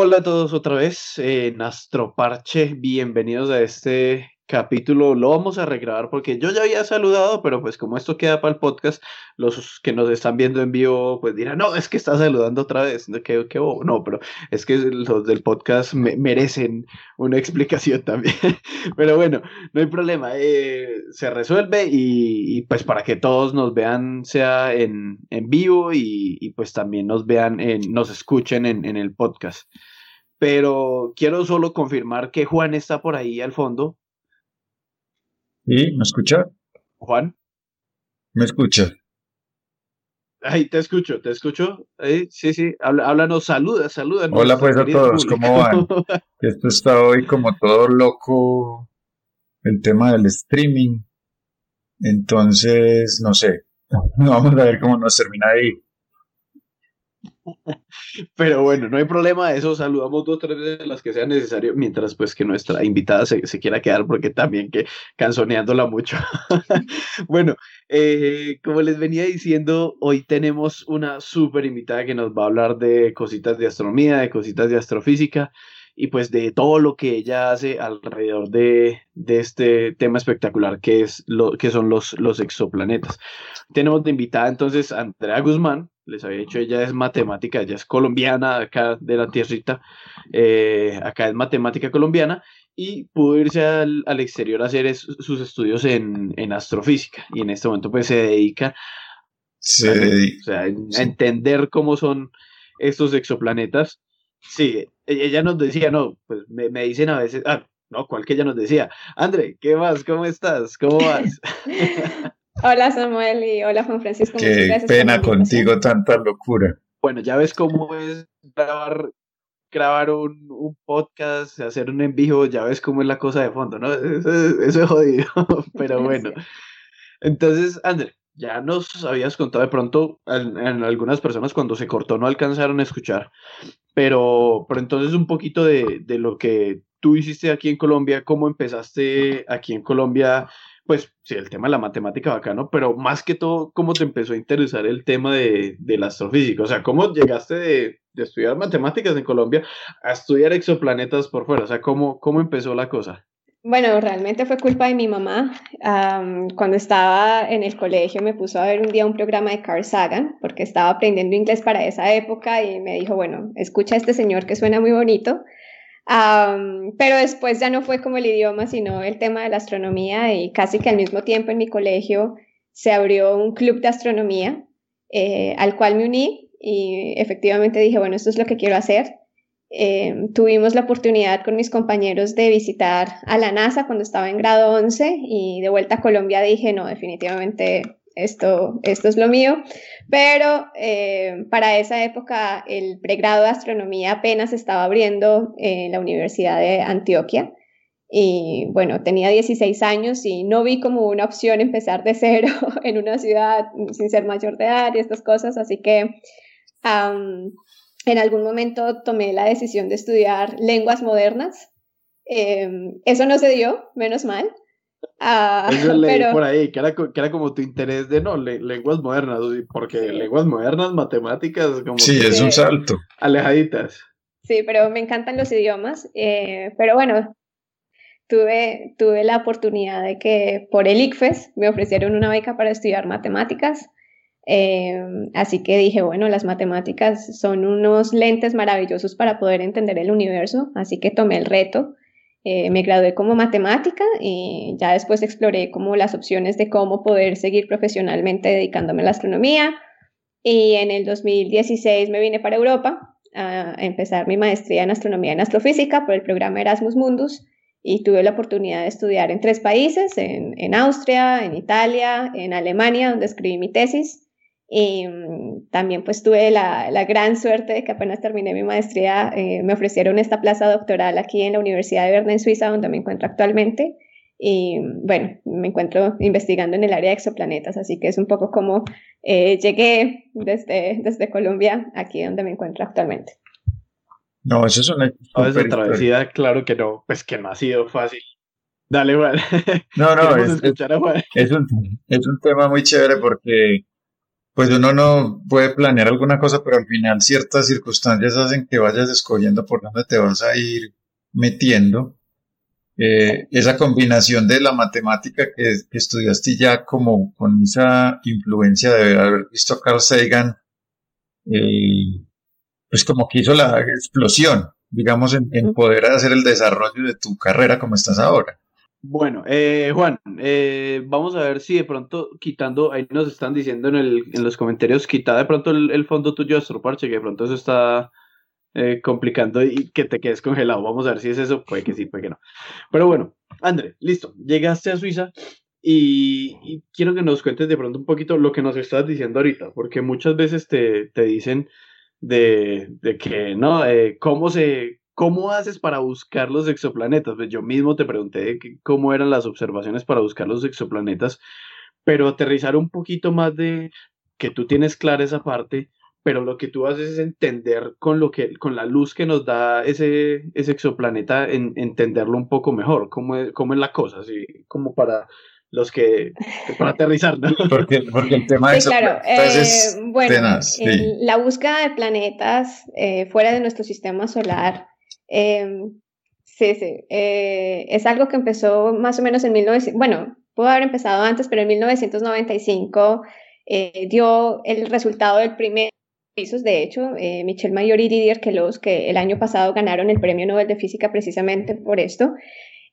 Hola a todos otra vez en Astroparche, bienvenidos a este capítulo lo vamos a regrabar porque yo ya había saludado, pero pues como esto queda para el podcast, los que nos están viendo en vivo pues dirán, no, es que está saludando otra vez, que, que no, pero es que los del podcast merecen una explicación también. pero bueno, no hay problema, eh, se resuelve y, pues para que todos nos vean sea en, en vivo y, pues también nos vean, nos escuchen en, en el podcast. Pero quiero solo confirmar que Juan está por ahí al fondo, ¿Sí? ¿Me escucha? Juan. ¿Me escucha? Ahí te escucho, te escucho. Ahí, sí, sí, háblanos, saluda, saluda. Hola pues a todos, ¿cómo van? Esto está hoy como todo loco, el tema del streaming. Entonces, no sé, vamos a ver cómo nos termina ahí. Pero bueno, no hay problema, eso saludamos dos tres veces las que sea necesario, mientras pues que nuestra invitada se, quiera quedar, porque también que canzoneándola mucho. bueno, eh, como les venía diciendo, hoy tenemos una súper invitada que nos va a hablar de cositas de astronomía, de cositas de astrofísica y pues de todo lo que ella hace alrededor de, de este tema espectacular que, es lo, que son los, los exoplanetas. Tenemos de invitada entonces a Andrea Guzmán, les había dicho, ella es matemática, ella es colombiana, acá de la tierrita, eh, acá es matemática colombiana, y pudo irse al, exterior a hacer sus estudios en, astrofísica, y en este momento pues se dedica, a, entender cómo son estos exoplanetas. Sí, e, ella nos decía, no, pues me, me dicen a veces, ah, no, ¿cuál que ella nos decía? André, ¿qué más? ¿Cómo estás? ¿Cómo vas? Hola Samuel y hola Juan Francisco. Qué pena contigo tanta locura. Bueno, ya ves cómo es grabar, grabar un, podcast, hacer un en vivo, ya ves cómo es la cosa de fondo, ¿no? Eso, es jodido, pero bueno. Entonces, André, ya nos habías contado de pronto, en, algunas personas cuando se cortó no alcanzaron a escuchar, pero, pero entonces un poquito de, de lo que tú hiciste aquí en Colombia, cómo empezaste aquí en Colombia pues sí, el tema de la matemática bacano, pero más que todo, ¿cómo te empezó a interesar el tema de, la astrofísica? O sea, ¿cómo llegaste de, estudiar matemáticas en Colombia a estudiar exoplanetas por fuera? O sea, ¿cómo, cómo empezó la cosa? Bueno, realmente fue culpa de mi mamá. cuando estaba en el colegio me puso a ver un día un programa de Carl Sagan, porque estaba aprendiendo inglés para esa época y me dijo, bueno, escucha a este señor que suena muy bonito pero después ya no fue como el idioma, sino el tema de la astronomía y casi que al mismo tiempo en mi colegio se abrió un club de astronomía eh, al cual me uní y efectivamente dije, bueno, esto es lo que quiero hacer. Em, tuvimos la oportunidad con mis compañeros de visitar a la NASA cuando estaba en grado 11 y de vuelta a Colombia dije, no, definitivamente esto, esto es lo mío, pero eh, para esa época el pregrado de astronomía apenas estaba abriendo en la Universidad de Antioquia y bueno, tenía 16 años y no vi como una opción empezar de cero en una ciudad sin ser mayor de edad y estas cosas, así que en algún momento tomé la decisión de estudiar lenguas modernas. Em, eso no se dio, menos mal. Ah, Eso leí por ahí, que era, que era como tu interés de, no, lenguas modernas, porque lenguas modernas, matemáticas, como... Sí, es un salto. Alejaditas. Sí, pero me encantan los idiomas, eh, pero bueno, tuve, tuve la oportunidad de que por el ICFES me ofrecieron una beca para estudiar matemáticas, eh, así que dije, bueno, las matemáticas son unos lentes maravillosos para poder entender el universo, así que tomé el reto eh, me gradué como matemática y ya después exploré como las opciones de cómo poder seguir profesionalmente dedicándome a la astronomía. Y en el 2016 me vine para Europa a empezar mi maestría en astronomía en astrofísica por el programa Erasmus Mundus y tuve la oportunidad de estudiar en tres países, en, en Austria, en Italia, en Alemania, donde escribí mi tesis. Y mm, también pues tuve la, la, gran suerte de que apenas terminé mi maestría, eh, me ofrecieron esta plaza doctoral aquí en la Universidad de Berna en Suiza, donde me encuentro actualmente. Y bueno, me encuentro investigando en el área de exoplanetas, así que es un poco como eh, llegué desde, desde Colombia aquí donde me encuentro actualmente. No, eso es una... No, travesía, claro que no, pues que no ha sido fácil. Dale, Juan. No, no, es, es, un, es un tema muy chévere porque pues uno no puede planear alguna cosa, pero al final ciertas circunstancias hacen que vayas escogiendo por dónde te vas a ir metiendo. Eh, esa combinación de la matemática que, estudiaste ya como con esa influencia de haber visto a Carl Sagan, eh, pues como que hizo la explosión, digamos, en, en poder hacer el desarrollo de tu carrera como estás ahora. Bueno, eh, Juan, eh, vamos a ver si de pronto quitando, ahí nos están diciendo en, el, en los comentarios, quita de pronto el, fondo tuyo de Parche, que de pronto eso está eh, complicando y que te quedes congelado. Vamos a ver si es eso, puede que sí, puede que no. Pero bueno, André, listo, llegaste a Suiza y, quiero que nos cuentes de pronto un poquito lo que nos estás diciendo ahorita, porque muchas veces te, te dicen de, de que, ¿no? ¿Cómo se ¿Cómo haces para buscar los exoplanetas? Pues yo mismo te pregunté cómo eran las observaciones para buscar los exoplanetas, pero aterrizar un poquito más de que tú tienes clara esa parte, pero lo que tú haces es entender con lo que, con la luz que nos da ese, ese exoplaneta, en, entenderlo un poco mejor, cómo es, cómo es la cosa, así como para los que para aterrizar, ¿no? Porque, porque el tema de sí, claro. Eh, bueno, la búsqueda de planetas eh, fuera de nuestro sistema solar Em, sí, sí. Eh, es algo que empezó más o menos en 1900, bueno, pudo haber empezado antes, pero en 1995 eh, dio el resultado del primer pisos, de hecho, eh, Michel Mayor y Didier Queloz, que el año pasado ganaron el Premio Nobel de Física precisamente por esto.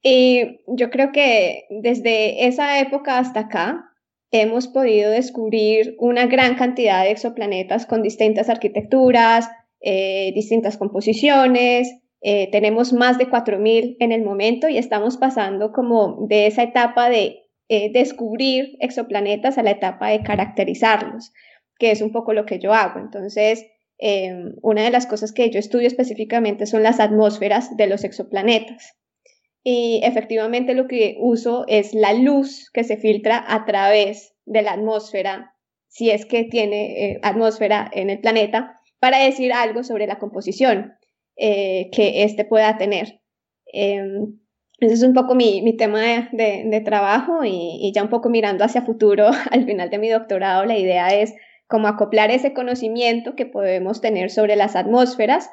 Y yo creo que desde esa época hasta acá hemos podido descubrir una gran cantidad de exoplanetas con distintas arquitecturas, distintas composiciones, eh, tenemos más de 4.000 en el momento y estamos pasando como de esa etapa de eh, descubrir exoplanetas a la etapa de caracterizarlos, que es un poco lo que yo hago. Entonces, em, una de las cosas que yo estudio específicamente son las atmósferas de los exoplanetas. Y efectivamente lo que uso es la luz que se filtra a través de la atmósfera, si es que tiene eh, atmósfera en el planeta, para decir algo sobre la composición. Eh, que éste pueda tener. Em, ese es un poco mi, mi tema de, de, trabajo y, y, ya un poco mirando hacia futuro, al final de mi doctorado, la idea es como acoplar ese conocimiento que podemos tener sobre las atmósferas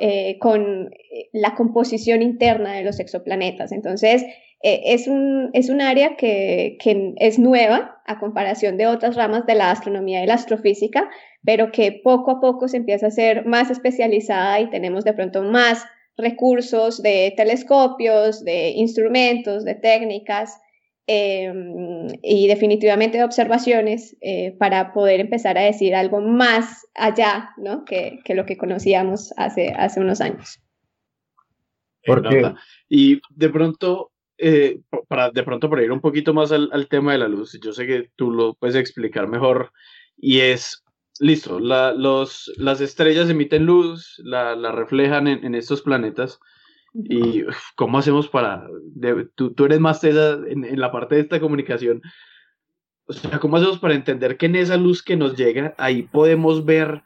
eh, con eh, la composición interna de los exoplanetas. Entonces, es, un, es un área que, que es nueva a comparación de otras ramas de la astronomía y la astrofísica, pero que poco a poco se empieza a ser más especializada y tenemos de pronto más recursos de telescopios, de instrumentos, de técnicas em, y definitivamente de observaciones eh, para poder empezar a decir algo más allá ¿no? que, que, lo que conocíamos hace, hace unos años. Porque... Y de pronto, eh, para de pronto para ir un poquito más al, al, tema de la luz, yo sé que tú lo puedes explicar mejor, y es listo, la, los, las estrellas emiten luz, la, la reflejan en, en, estos planetas. ¿Y cómo hacemos para.? tú, tú, eres más en, en, la parte de esta comunicación. O sea, ¿cómo hacemos para entender que en esa luz que nos llega, ahí podemos ver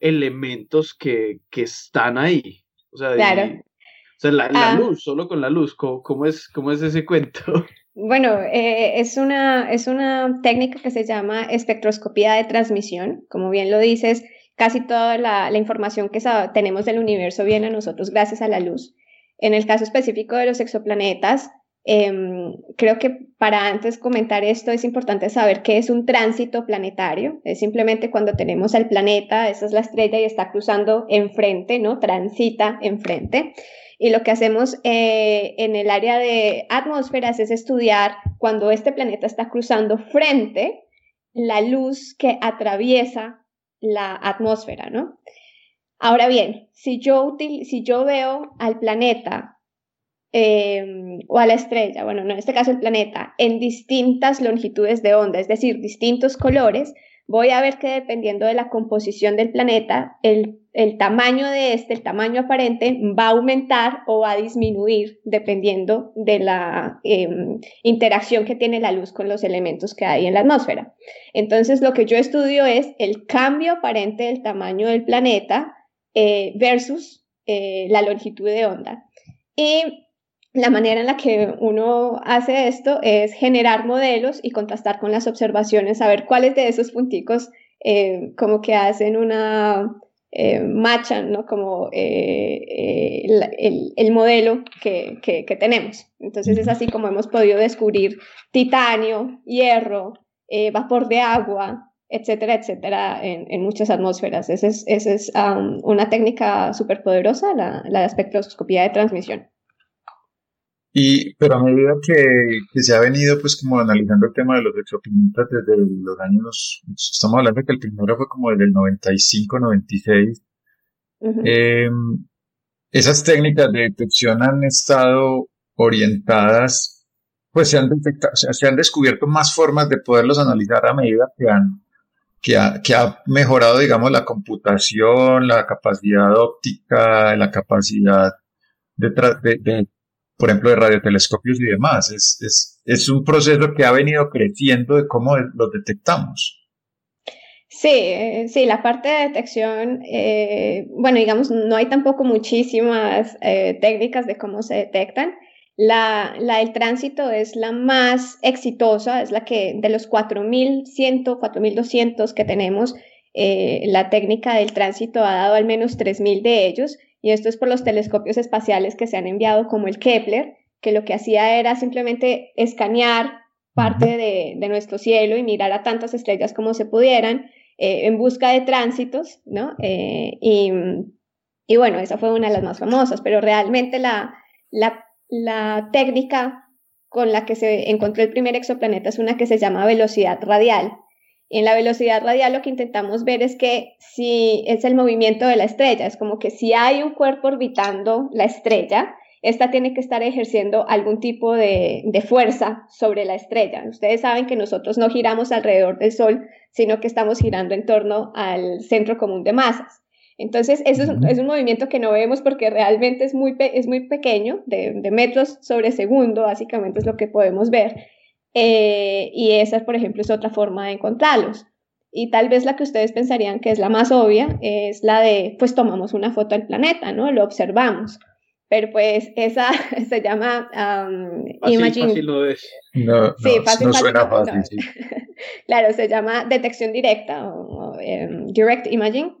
elementos que, que están ahí? O sea, claro. o sea la, la ah. luz, solo con la luz, ¿cómo, cómo, es, cómo es ese cuento? Bueno, eh, es, una, es una técnica que se llama espectroscopía de transmisión. Como bien lo dices, casi toda la, información que tenemos del universo viene a nosotros gracias a la luz. En el caso específico de los exoplanetas, em, creo que para antes comentar esto es importante saber qué es un tránsito planetario. Es simplemente cuando tenemos al planeta, esa es la estrella y está cruzando enfrente, ¿no? Transita enfrente. Y lo que hacemos eh, en el área de atmósferas es estudiar cuando este planeta está cruzando frente la luz que atraviesa la atmósfera, ¿no? Ahora bien, si yo, si yo veo al planeta em, o a la estrella, bueno, no en este caso el planeta, en distintas longitudes de onda, es decir, distintos colores, voy a ver que dependiendo de la composición del planeta, el, tamaño de este, el tamaño aparente, va a aumentar o va a disminuir dependiendo de la em, interacción que tiene la luz con los elementos que hay en la atmósfera. Entonces, lo que yo estudio es el cambio aparente del tamaño del planeta eh, versus eh, la longitud de onda. Y la manera en la que uno hace esto es generar modelos y contrastar con las observaciones, saber cuáles de esos punticos eh, como que hacen una, eh, machan, ¿no? Como eh, el, modelo que, tenemos. Entonces es así como hemos podido descubrir titanio, hierro, vapor de agua, etcétera, etcétera, en, muchas atmósferas. Esa es, una técnica súper poderosa, la, la espectroscopía de transmisión. Y, pero a medida que, se ha venido pues como analizando el tema de los exoplanetas desde los años, estamos hablando de que el primero fue como desde el 95, 96, em, esas técnicas de detección han estado orientadas, pues se han detectado, se han descubierto más formas de poderlos analizar a medida que han, que ha, que ha mejorado, digamos, la computación, la capacidad óptica, la capacidad de, de por ejemplo, de radiotelescopios y demás. Es, es, es un proceso que ha venido creciendo de cómo lo detectamos. Sí, eh, sí, la parte de detección, eh, bueno, digamos, no hay tampoco muchísimas eh, técnicas de cómo se detectan. La, la, del tránsito es la más exitosa, es la que de los 4.100, 4.200 que tenemos, la técnica del tránsito ha dado al menos 3.000 de ellos y esto es por los telescopios espaciales que se han enviado como el Kepler, que lo que hacía era simplemente escanear parte de, nuestro cielo y mirar a tantas estrellas como se pudieran eh, en busca de tránsitos, ¿no? Eh, y, y, bueno, esa fue una de las más famosas, pero realmente la, la, la técnica con la que se encontró el primer exoplaneta es una que se llama velocidad radial, en la velocidad radial lo que intentamos ver es que si es el movimiento de la estrella, es como que si hay un cuerpo orbitando la estrella, esta tiene que estar ejerciendo algún tipo de, fuerza sobre la estrella. Ustedes saben que nosotros no giramos alrededor del Sol, sino que estamos girando en torno al centro común de masas. Entonces, eso es, un movimiento que no vemos porque realmente es muy, es muy pequeño, de, de metros sobre segundo, básicamente es lo que podemos ver. Eh, y esa, por ejemplo, es otra forma de encontrarlos. Y tal vez la que ustedes pensarían que es la más obvia es la de, pues tomamos una foto del planeta, ¿no? Lo observamos. Pero pues esa se llama um, imaging. Fácil no es. No, sí, fácil, no suena fácil. claro, se llama detección directa o, em, direct imaging.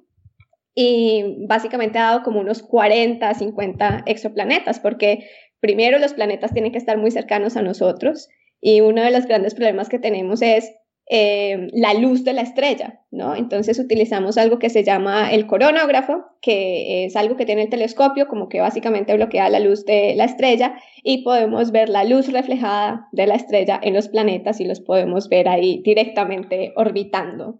Y básicamente ha dado como unos 40, 50 exoplanetas, porque primero los planetas tienen que estar muy cercanos a nosotros y uno de los grandes problemas que tenemos es eh, la luz de la estrella, ¿no? Entonces utilizamos algo que se llama el coronógrafo, que es algo que tiene el telescopio, como que básicamente bloquea la luz de la estrella y podemos ver la luz reflejada de la estrella en los planetas y los podemos ver ahí directamente orbitando.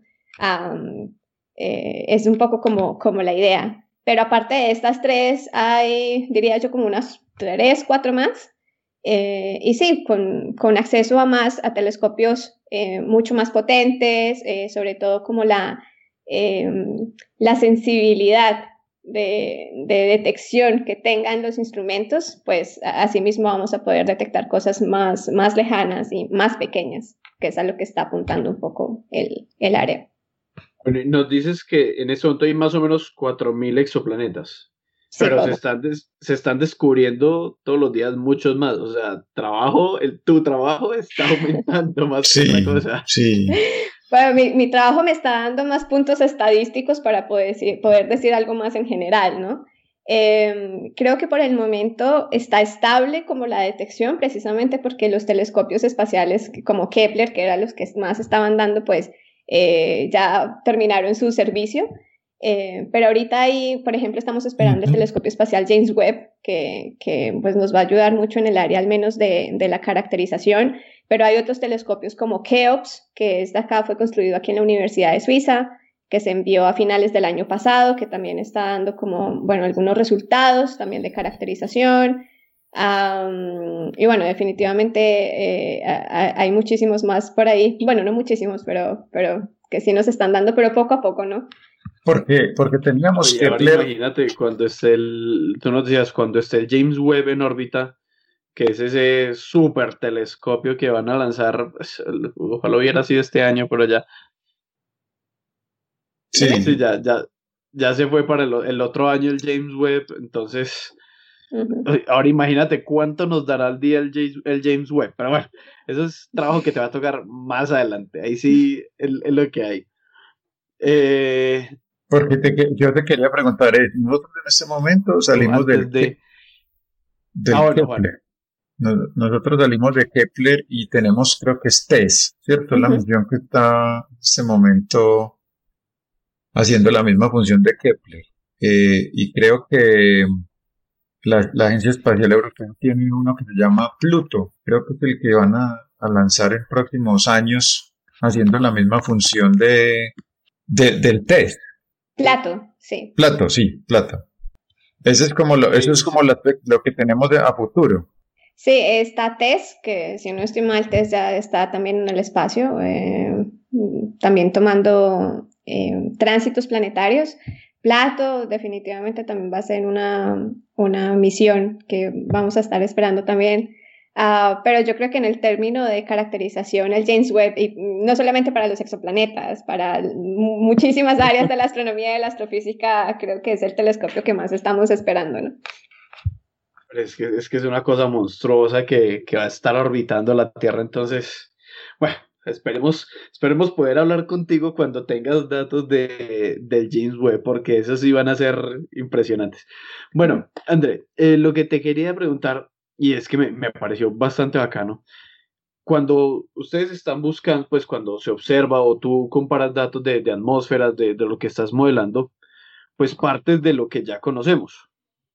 Eh, es un poco como, como la idea. Pero aparte de estas tres, hay, diría yo, como unas tres, cuatro más eh, y sí, con, con, acceso a más, a telescopios eh, mucho más potentes, eh, sobre todo como la, em, la sensibilidad de, de, detección que tengan los instrumentos, pues asimismo vamos a poder detectar cosas más, más lejanas y más pequeñas, que es a lo que está apuntando un poco el, el área. Nos dices que en este momento hay más o menos 4.000 exoplanetas. Pero se están, se están descubriendo todos los días muchos más. O sea, trabajo, el, tu trabajo está aumentando más sí, que cosa. Sí. Bueno, mi, mi, trabajo me está dando más puntos estadísticos para poder decir, poder decir algo más en general, ¿no? Em, creo que por el momento está estable como la detección, precisamente porque los telescopios espaciales como Kepler, que eran los que más estaban dando, pues eh, ya terminaron su servicio. Eh, pero ahorita ahí, por ejemplo, estamos esperando el telescopio espacial James Webb, que, que, pues nos va a ayudar mucho en el área al menos de, de, la caracterización, pero hay otros telescopios como Keops, que es de acá, fue construido aquí en la Universidad de Suiza, que se envió a finales del año pasado, que también está dando como, bueno, algunos resultados también de caracterización. y bueno, definitivamente eh, hay muchísimos más por ahí. Bueno, no muchísimos, pero, pero que sí nos están dando, pero poco a poco, ¿no? Porque, porque teníamos que Imagínate cuando esté el, tú nos decías, cuando esté el James Webb en órbita, que es ese super telescopio que van a lanzar, pues, ojalá hubiera sido este año, pero ya. Sí. ya, ya, ya se fue para el, otro año el James Webb, entonces. Ahora imagínate cuánto nos dará al día el James, el James Webb. Pero bueno, eso es trabajo que te va a tocar más adelante. Ahí sí es lo que hay. Eh, Porque yo te quería preguntar, eh, nosotros en este momento salimos del, de... Ah, Kepler. Nosotros salimos de Kepler y tenemos, creo que es TESS, ¿cierto? La misión que está en este momento haciendo la misma función de Kepler. Eh, y creo que la, Agencia Espacial Europea tiene uno que se llama Pluto. Creo que es el que van a, lanzar en próximos años haciendo la misma función de, del test. Plato, sí. Plato, sí, Plato. Eso es como lo, eso es como lo, que tenemos de, a futuro. Sí, está TESS, que si no estoy mal, TESS ya está también en el espacio, eh, también tomando eh, tránsitos planetarios. Plato definitivamente también va a ser una, una misión que vamos a estar esperando también. Uh, pero yo creo que en el término de caracterización, el James Webb, y no solamente para los exoplanetas, para muchísimas áreas de la astronomía y de la astrofísica, creo que es el telescopio que más estamos esperando, ¿no? Es que, es que es una cosa monstruosa que, que va a estar orbitando la Tierra, entonces, bueno, Esperemos, esperemos poder hablar contigo cuando tengas datos de, del James Webb, porque esos sí van a ser impresionantes. Bueno, André, eh, lo que te quería preguntar, y es que me, me, pareció bastante bacano, cuando ustedes están buscando, pues cuando se observa o tú comparas datos de, de atmósferas, de, de, lo que estás modelando, pues partes de lo que ya conocemos,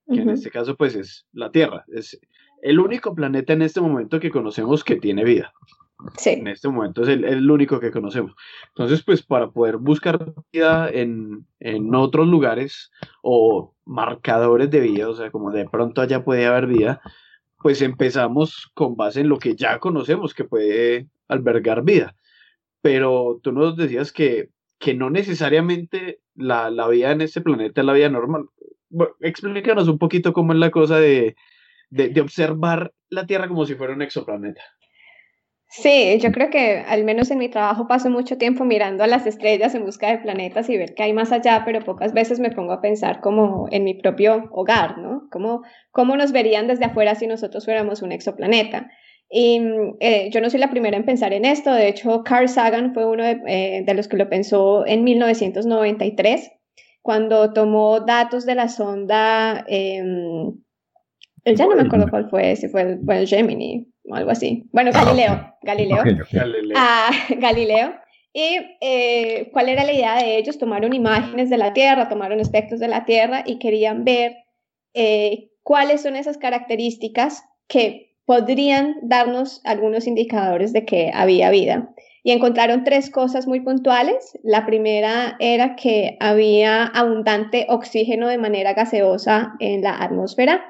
que en este caso pues es la Tierra, es el único planeta en este momento que conocemos que tiene vida. En este momento es el, único que conocemos. Entonces, pues para poder buscar vida en, otros lugares o marcadores de vida, o sea, como de pronto allá puede haber vida, pues empezamos con base en lo que ya conocemos que puede albergar vida. Pero tú nos decías que, que no necesariamente la, vida en este planeta es la vida normal. explícanos un poquito cómo es la cosa de, de observar la Tierra como si fuera un exoplaneta. Sí, yo creo que al menos en mi trabajo paso mucho tiempo mirando a las estrellas en busca de planetas y ver qué hay más allá, pero pocas veces me pongo a pensar como en mi propio hogar, ¿no? ¿Cómo, cómo nos verían desde afuera si nosotros fuéramos un exoplaneta? Y eh, yo no soy la primera en pensar en esto, de hecho Carl Sagan fue uno de, eh, de los que lo pensó en 1993, cuando tomó datos de la sonda... Eh, ya no me acuerdo cuál fue, si fue el Gemini, o algo así. Bueno, ah, Galileo, Galileo. Galileo. Ah, Galileo. ¿Y eh, cuál era la idea de ellos? Tomaron imágenes de la Tierra, tomaron espectros de la Tierra y querían ver eh, cuáles son esas características que podrían darnos algunos indicadores de que había vida. Y encontraron tres cosas muy puntuales. La primera era que había abundante oxígeno de manera gaseosa en la atmósfera.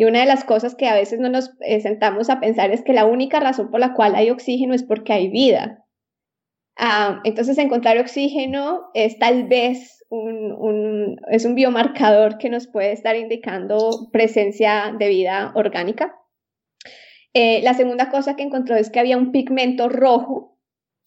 Y una de las cosas que a veces no nos eh, sentamos a pensar es que la única razón por la cual hay oxígeno es porque hay vida. Ah, entonces, encontrar oxígeno es tal vez un, es un biomarcador que nos puede estar indicando presencia de vida orgánica. Eh, la segunda cosa que encontró es que había un pigmento rojo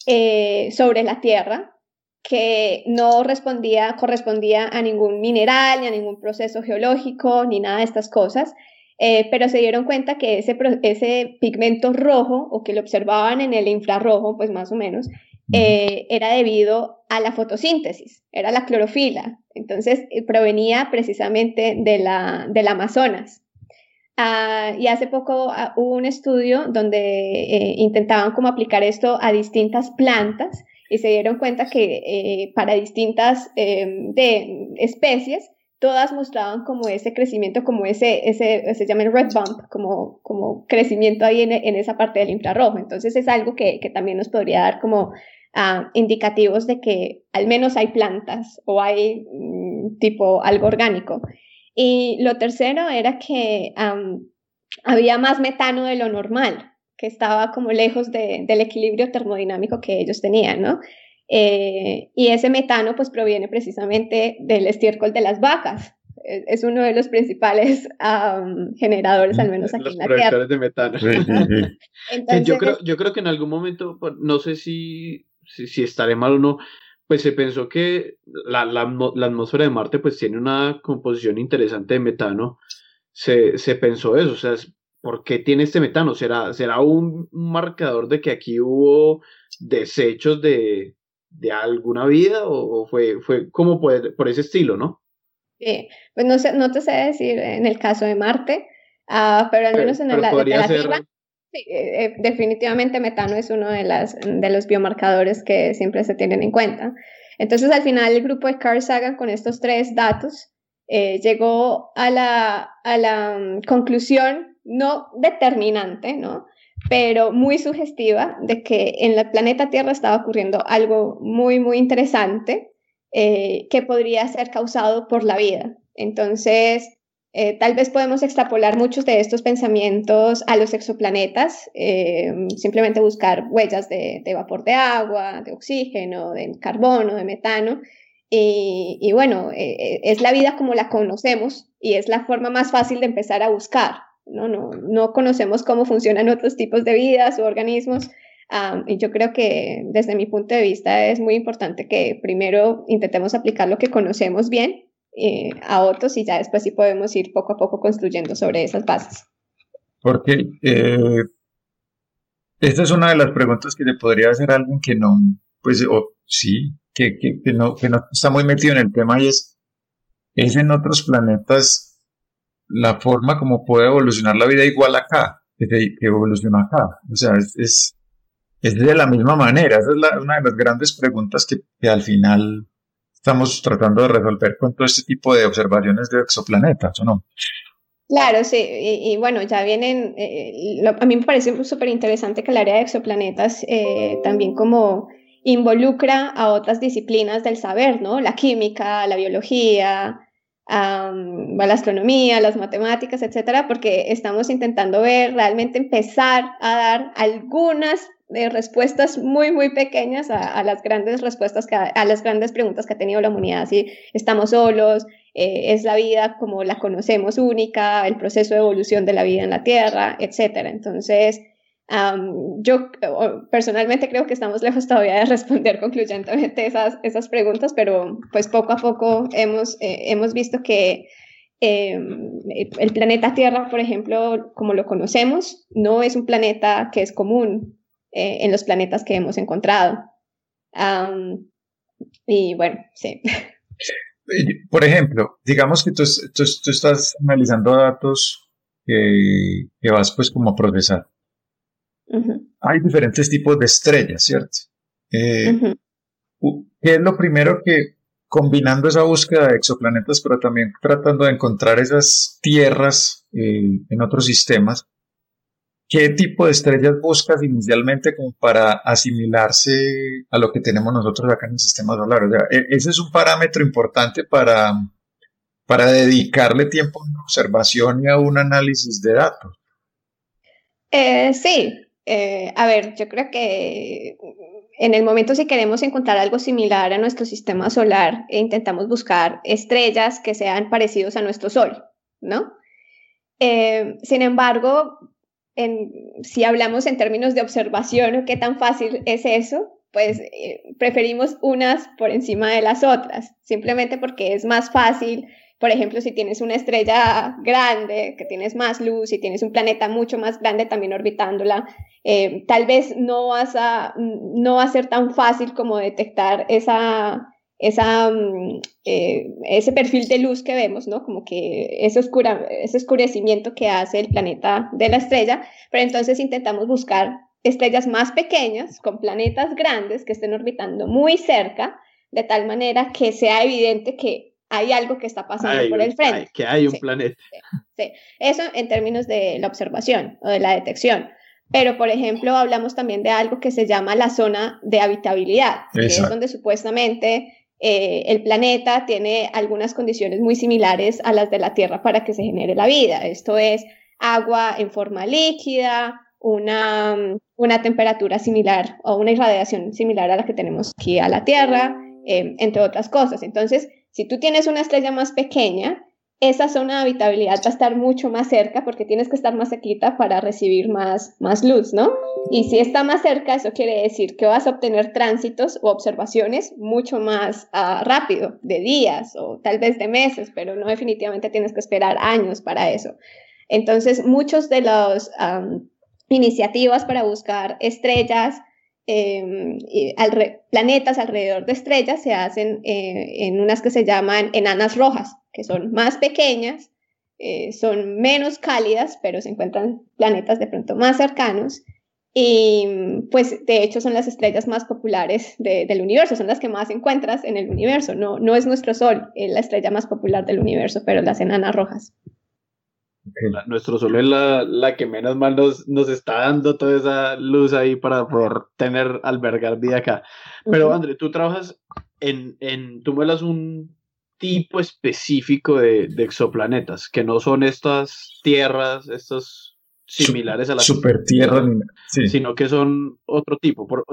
eh, sobre la Tierra que no respondía, correspondía a ningún mineral, ni a ningún proceso geológico, ni nada de estas cosas, eh, pero se dieron cuenta que ese, ese pigmento rojo, o que lo observaban en el infrarrojo, pues más o menos, eh, era debido a la fotosíntesis, era la clorofila. Entonces eh, provenía precisamente de la, del Amazonas. Ah, y hace poco ah, hubo un estudio donde intentaban como aplicar esto a distintas plantas y se dieron cuenta que para distintas de especies todas mostraban como ese crecimiento, como ese, ese se llama el red bump, como, como crecimiento ahí en, en esa parte del infrarrojo. Entonces es algo que, que también nos podría dar como uh, indicativos de que al menos hay plantas o hay mm, tipo algo orgánico. Y lo tercero era que había más metano de lo normal, que estaba como lejos de, del equilibrio termodinámico que ellos tenían, ¿no? Eh, y ese metano pues proviene precisamente del estiércol de las vacas. Es, uno de los principales generadores, al menos aquí en la Tierra. de metano. yo, creo, yo creo que en algún momento, no sé si, si, estaré mal o no, pues se pensó que la, la, la, atmósfera de Marte pues tiene una composición interesante de metano. Se, se pensó eso, o sea, ¿por qué tiene este metano? ¿Será, será un marcador de que aquí hubo desechos de, de alguna vida o, fue, fue como por, por, ese estilo, ¿no? Sí, pues no, sé, no te sé decir en el caso de Marte, uh, pero al menos en el de la sí, eh, eh, definitivamente metano es uno de, las, de los biomarcadores que siempre se tienen en cuenta. Entonces al final el grupo de Carl Sagan con estos tres datos eh, llegó a la, a la mm, conclusión no determinante, ¿no? Pero muy sugestiva de que en el planeta Tierra estaba ocurriendo algo muy, muy interesante eh, que podría ser causado por la vida. Entonces, eh, tal vez podemos extrapolar muchos de estos pensamientos a los exoplanetas, eh, simplemente buscar huellas de, vapor de agua, de oxígeno, de carbono, de metano. Y, y bueno, es la vida como la conocemos y es la forma más fácil de empezar a buscar. ¿No? No, no conocemos cómo funcionan otros tipos de vidas o organismos. y yo creo que desde mi punto de vista es muy importante que primero intentemos aplicar lo que conocemos bien eh, a otros y ya después sí podemos ir poco a poco construyendo sobre esas bases. Porque eh, esta es una de las preguntas que le podría hacer a alguien que no, pues, o sí, que, que, que, no, que no está muy metido en el tema y es, es en otros planetas la forma como puede evolucionar la vida igual acá, que, evoluciona acá. O sea, es, es, de la misma manera. Esa es una de las grandes preguntas que, al final estamos tratando de resolver con todo este tipo de observaciones de exoplanetas, ¿o no? Claro, sí, y, bueno, ya vienen, eh, a mí me parece súper interesante que el área de exoplanetas eh, también como involucra a otras disciplinas del saber, ¿no? La química, la biología, a la astronomía, las matemáticas, etcétera, porque estamos intentando ver, realmente empezar a dar algunas eh, respuestas muy, muy pequeñas a, las grandes respuestas, que, a las grandes preguntas que ha tenido la humanidad, si estamos solos, eh, es la vida como la conocemos única, el proceso de evolución de la vida en la Tierra, etcétera. Entonces, yo personalmente creo que estamos lejos todavía de responder concluyentemente esas, esas preguntas, pero pues poco a poco hemos, eh, hemos visto que em, el planeta Tierra, por ejemplo, como lo conocemos, no es un planeta que es común eh, en los planetas que hemos encontrado. y bueno, sí. Por ejemplo, digamos que tú, tú, tú estás analizando datos que, que vas pues como a procesar hay diferentes tipos de estrellas, ¿cierto? Eh, ¿Qué es lo primero que, combinando esa búsqueda de exoplanetas, pero también tratando de encontrar esas tierras eh, en otros sistemas, ¿qué tipo de estrellas buscas inicialmente como para asimilarse a lo que tenemos nosotros acá en el sistema solar? O sea, e, ese es un parámetro importante para, para dedicarle tiempo a una observación y a un análisis de datos. Eh, sí, eh, a ver, yo creo que en el momento si queremos encontrar algo similar a nuestro sistema solar, e intentamos buscar estrellas que sean parecidos a nuestro Sol, ¿no? Eh, sin embargo, si hablamos en términos de observación, ¿qué tan fácil es eso? Pues eh, preferimos unas por encima de las otras, simplemente porque es más fácil por ejemplo, si tienes una estrella grande, que tienes más luz, y tienes un planeta mucho más grande también orbitándola, eh, tal vez no, vas a, no va a ser tan fácil como detectar esa, esa, mm, eh, ese perfil de luz que vemos, ¿no? Como que ese, oscura, ese oscurecimiento que hace el planeta de la estrella, pero entonces intentamos buscar estrellas más pequeñas, con planetas grandes que estén orbitando muy cerca, de tal manera que sea evidente que hay algo que está pasando por el frente. que hay un planeta. Sí, eso en términos de la observación o de la detección. Pero, por ejemplo, hablamos también de algo que se llama la zona de habitabilidad, que es donde supuestamente eh, el planeta tiene algunas condiciones muy similares a las de la Tierra para que se genere la vida. Esto es agua en forma líquida, una, una temperatura similar o una irradiación similar a la que tenemos aquí a la Tierra, eh, entre otras cosas. Entonces, si tú tienes una estrella más pequeña, esa zona de habitabilidad va a estar mucho más cerca porque tienes que estar más cerquita para recibir más, más luz, ¿no? Y si está más cerca, eso quiere decir que vas a obtener tránsitos o observaciones mucho más uh, rápido, de días o tal vez de meses, pero no definitivamente tienes que esperar años para eso. Entonces, muchos de las iniciativas para buscar estrellas em, planetas alrededor de estrellas se hacen eh, en unas que se llaman enanas rojas, que son más pequeñas, eh, son menos cálidas, pero se encuentran planetas de pronto más cercanos. Y pues de hecho son las estrellas más populares del universo, son las que más encuentras en el universo. No, no es nuestro Sol, la estrella más popular del universo, pero las enanas rojas nuestro sol es la, la que menos mal nos, nos, está dando toda esa luz ahí para poder tener, albergar vida acá. Pero André, tú trabajas en, en, tú me das un tipo específico de, de, exoplanetas, que no son estas tierras, estos similares a las super tierras, sino que son otro tipo. Por,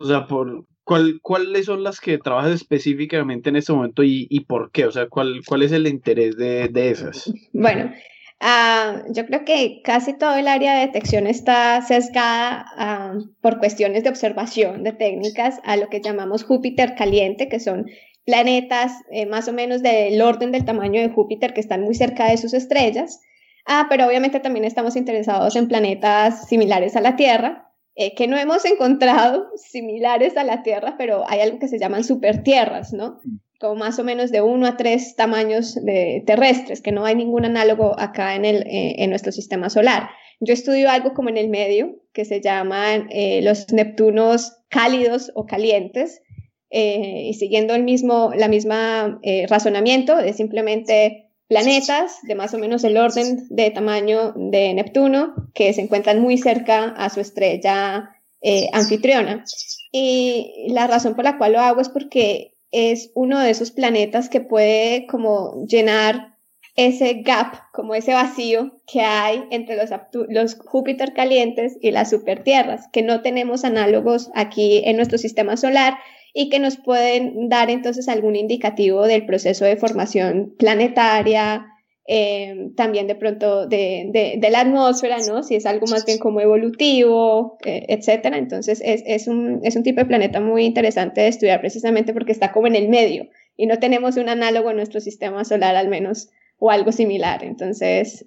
o sea, por, ¿cuál, ¿cuáles son las que trabajas específicamente en este momento y, y por qué? O sea, ¿cuál, ¿cuál es el interés de, de esas? Bueno, uh, yo creo que casi todo el área de detección está sesgada uh, por cuestiones de observación de técnicas a lo que llamamos Júpiter caliente, que son planetas eh, más o menos del orden del tamaño de Júpiter que están muy cerca de sus estrellas. Ah, pero obviamente también estamos interesados en planetas similares a la Tierra, eh, que no hemos encontrado similares a la Tierra, pero hay algo que se llaman supertierras, ¿no? Como más o menos de uno a tres tamaños de terrestres, que no hay ningún análogo acá en, el, eh, en nuestro sistema solar. Yo estudio algo como en el medio, que se llaman eh, los Neptunos cálidos o calientes, y siguiendo el mismo, la misma razonamiento de simplemente planetas de más o menos el orden de tamaño de Neptuno que se encuentran muy cerca a su estrella eh, anfitriona. Y la razón por la cual lo hago es porque es uno de esos planetas que puede como llenar ese gap, como ese vacío que hay entre los, los Júpiter calientes y las supertierras, que no tenemos análogos aquí en nuestro sistema solar y que nos pueden dar entonces algún indicativo del proceso de formación planetaria, eh, también de pronto de, la atmósfera, ¿no? Si es algo más bien como evolutivo, eh, etcétera. Entonces es, es, un, es un tipo de planeta muy interesante de estudiar precisamente porque está como en el medio y no tenemos un análogo en nuestro sistema solar al menos o algo similar. Entonces,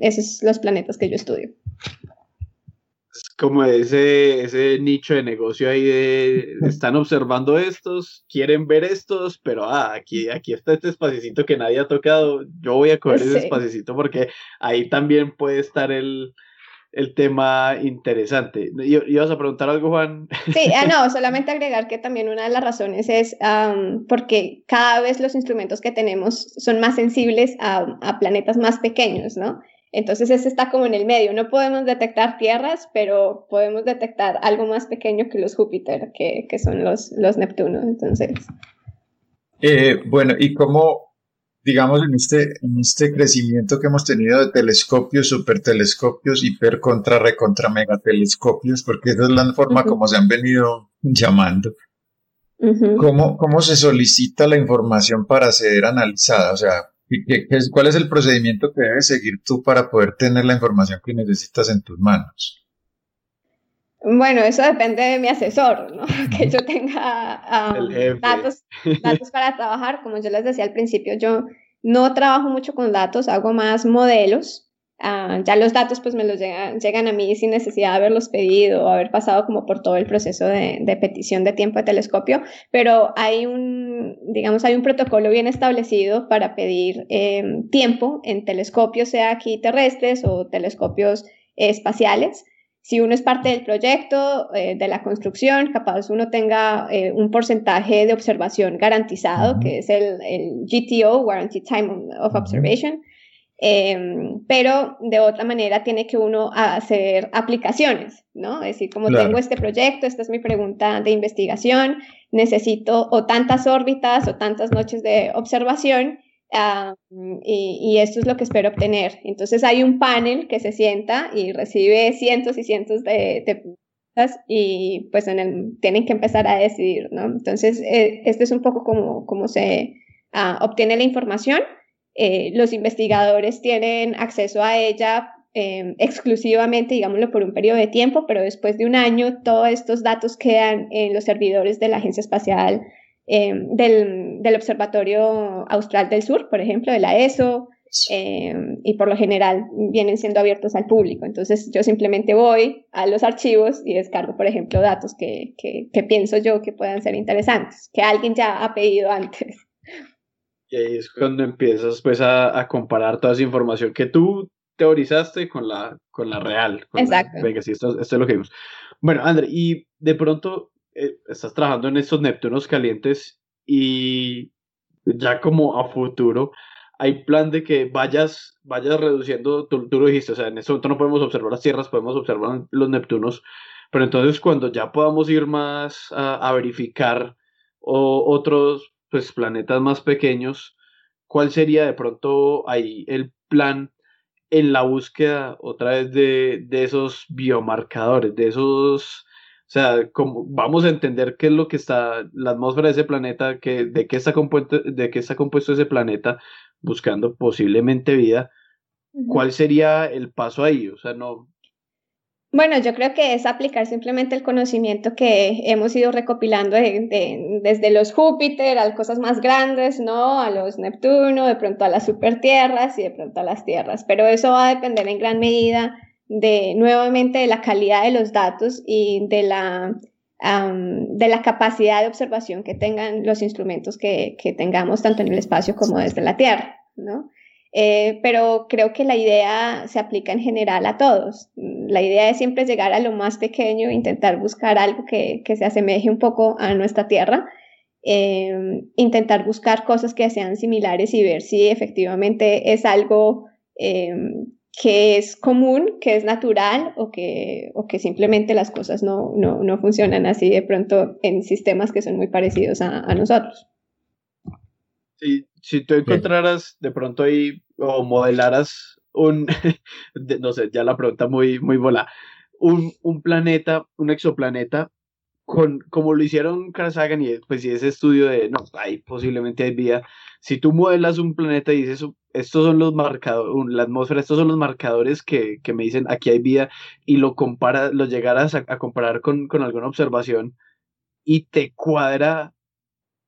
esos son los planetas que yo estudio como ese, ese nicho de negocio ahí de están observando estos, quieren ver estos, pero ah, aquí, aquí está este espacito que nadie ha tocado, yo voy a coger ese espacito porque ahí también puede estar el, el tema interesante. ¿Ibas a preguntar algo, Juan? Sí, ah, no, solamente agregar que también una de las razones es porque cada vez los instrumentos que tenemos son más sensibles a, a planetas más pequeños, ¿no? Entonces ese está como en el medio. No podemos detectar tierras, pero podemos detectar algo más pequeño que los Júpiter, que, que son los, los Neptunos. Entonces. Eh, bueno, y cómo, digamos, en este, en este crecimiento que hemos tenido de telescopios, supertelescopios, hiper contra recontra megatelescopios, porque esa es la forma como se han venido llamando. ¿Cómo, ¿Cómo se solicita la información para ser analizada? O sea, ¿Cuál es el procedimiento que debes seguir tú para poder tener la información que necesitas en tus manos? Bueno, eso depende de mi asesor, ¿no? Que yo tenga datos, datos para trabajar. Como yo les decía al principio, yo no trabajo mucho con datos, hago más modelos Ah, ya los datos pues me los llegan, llegan a mí sin necesidad de haberlos pedido o haber pasado como por todo el proceso de, de, petición de tiempo de telescopio, pero hay un, digamos, hay un protocolo bien establecido para pedir em, tiempo en telescopios, sea aquí terrestres o telescopios espaciales. Si uno es parte del proyecto, eh, de la construcción, capaz uno tenga eh, un porcentaje de observación garantizado, que es el, el GTO, Guaranteed Time of Observation, Em, pero de otra manera tiene que uno hacer aplicaciones, ¿no? Es decir, como tengo este proyecto, esta es mi pregunta de investigación, necesito o tantas órbitas o tantas noches de observación y, esto es lo que espero obtener. Entonces hay un panel que se sienta y recibe cientos y cientos de, preguntas y pues en el, tienen que empezar a decidir, ¿no? Entonces, eh, este es un poco como, como se ah, obtiene la información eh, los investigadores tienen acceso a ella em, exclusivamente, digámoslo, por un periodo de tiempo, pero después de un año todos estos datos quedan en los servidores de la Agencia Espacial em, del, Observatorio Austral del Sur, por ejemplo, de la ESO, eh, y por lo general vienen siendo abiertos al público. Entonces yo simplemente voy a los archivos y descargo, por ejemplo, datos que, que, pienso yo que puedan ser interesantes, que alguien ya ha pedido antes. Y ahí es cuando empiezas pues a, a comparar toda esa información que tú teorizaste con la, con la real. Exacto. venga, sí, esto, esto, es lo que vimos. Bueno, André, y de pronto eh, estás trabajando en estos Neptunos calientes y ya como a futuro, hay plan de que vayas, vayas reduciendo, tú, lo dijiste, o sea, en este momento no podemos observar las tierras, podemos observar los Neptunos, pero entonces cuando ya podamos ir más a, verificar otros pues, planetas más pequeños, ¿cuál sería de pronto ahí el plan en la búsqueda otra vez de, de esos biomarcadores, de esos, o sea, como, vamos a entender qué es lo que está, la atmósfera de ese planeta, que, de, qué está compuesto, de qué está compuesto ese planeta, buscando posiblemente vida, ¿cuál sería el paso ahí? O sea, no, bueno, yo creo que es aplicar simplemente el conocimiento que hemos ido recopilando desde los Júpiter a las cosas más grandes, ¿no? A los Neptuno, de pronto a las supertierras y de pronto a las tierras. Pero eso va a depender en gran medida de, nuevamente, de la calidad de los datos y de la, de la capacidad de observación que tengan los instrumentos que, que tengamos tanto en el espacio como desde la Tierra, ¿no? Eh, pero creo que la idea se aplica en general a todos. La idea es siempre llegar a lo más pequeño, intentar buscar algo que, que se asemeje un poco a nuestra tierra, eh, intentar buscar cosas que sean similares y ver si efectivamente es algo eh, que es común, que es natural o que, o que simplemente las cosas no, no, no, funcionan así de pronto en sistemas que son muy parecidos a, a nosotros. Sí, si tú encontraras de pronto ahí o modelaras un, no sé, ya la pregunta muy, muy bola, un, un planeta, un exoplaneta, con, como lo hicieron Carl Sagan y pues si ese estudio de, no, ahí posiblemente hay vida, si tú modelas un planeta y dices, estos son los marcadores, la atmósfera, estos son los marcadores que, que, me dicen aquí hay vida y lo compara, lo llegaras a, a comparar con, con alguna observación y te cuadra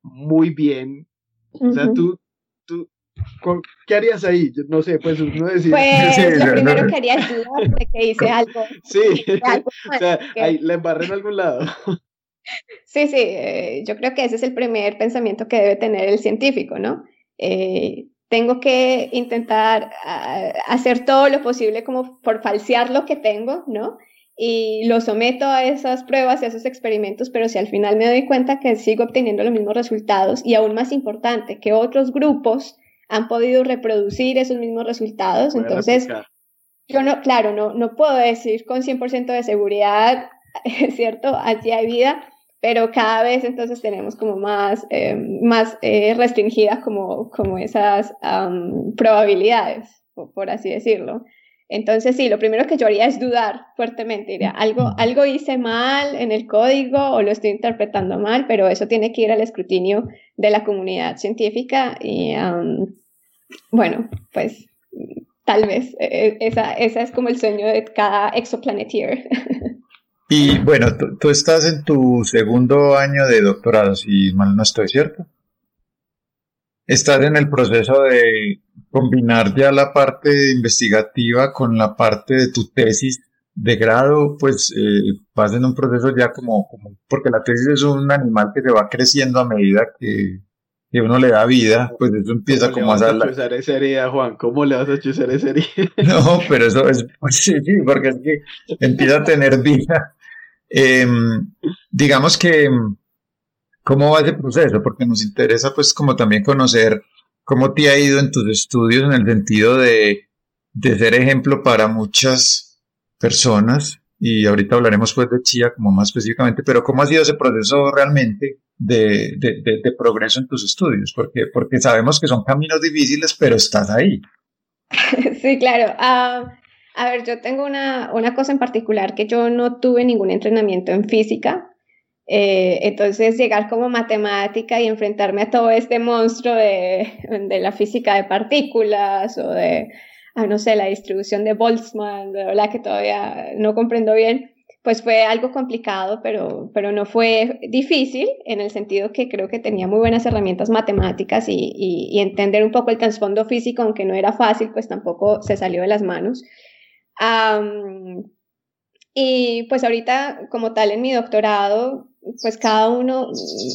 muy bien o sea, tú, tú, ¿qué harías ahí? no sé, pues uno decir... Pues sí, lo primero que haría es dudar de que hice algo. Sí, o sea, ahí, la embarré en algún lado. Sí, sí, eh, yo creo que ese es el primer pensamiento que debe tener el científico, ¿no? Eh, tengo que intentar uh, hacer todo lo posible como por falsear lo que tengo, ¿no? Y lo someto a esas pruebas y a esos experimentos, pero si al final me doy cuenta que sigo obteniendo los mismos resultados y aún más importante, que otros grupos han podido reproducir esos mismos resultados, entonces yo no, claro, no, no puedo decir con 100% de seguridad, ¿cierto? Allí hay vida, pero cada vez entonces tenemos como más, eh, más eh, restringidas como, como esas probabilidades, por así decirlo. Entonces, sí, lo primero que yo haría es dudar fuertemente. Diría, algo, algo hice mal en el código o lo estoy interpretando mal, pero eso tiene que ir al escrutinio de la comunidad científica y, bueno, pues tal vez e, e, esa, esa es como el sueño de cada exoplaneteer. Y bueno, tú, estás en tu segundo año de doctorado, si mal no estoy, ¿cierto? Estás en el proceso de combinar ya la parte investigativa con la parte de tu tesis de grado, pues eh, vas en un proceso ya como, como, porque la tesis es un animal que se va creciendo a medida que, que uno le da vida, pues eso empieza como a... ¿Cómo le vas a esa herida, Juan? ¿Cómo le vas a chuzar esa herida? No, pero eso es, pues, sí, sí, porque es que empieza a tener vida. Em, digamos que, ¿cómo va ese proceso? Porque nos interesa pues como también conocer ¿Cómo te ha ido en tus estudios en el sentido de, ser ejemplo para muchas personas? Y ahorita hablaremos pues de Chía como más específicamente, pero ¿cómo ha sido ese proceso realmente de, progreso en tus estudios? Porque, porque sabemos que son caminos difíciles, pero estás ahí. Sí, claro. Ah, a ver, yo tengo una, una cosa en particular, que yo no tuve ningún entrenamiento en física, eh, entonces llegar como matemática y enfrentarme a todo este monstruo de, de la física de partículas o de, ah, no sé, la distribución de Boltzmann, de verdad que todavía no comprendo bien, pues fue algo complicado, pero, pero no fue difícil en el sentido que creo que tenía muy buenas herramientas matemáticas y, y, entender un poco el trasfondo físico, aunque no era fácil, pues tampoco se salió de las manos. y pues ahorita, como tal, en mi doctorado, pues cada uno,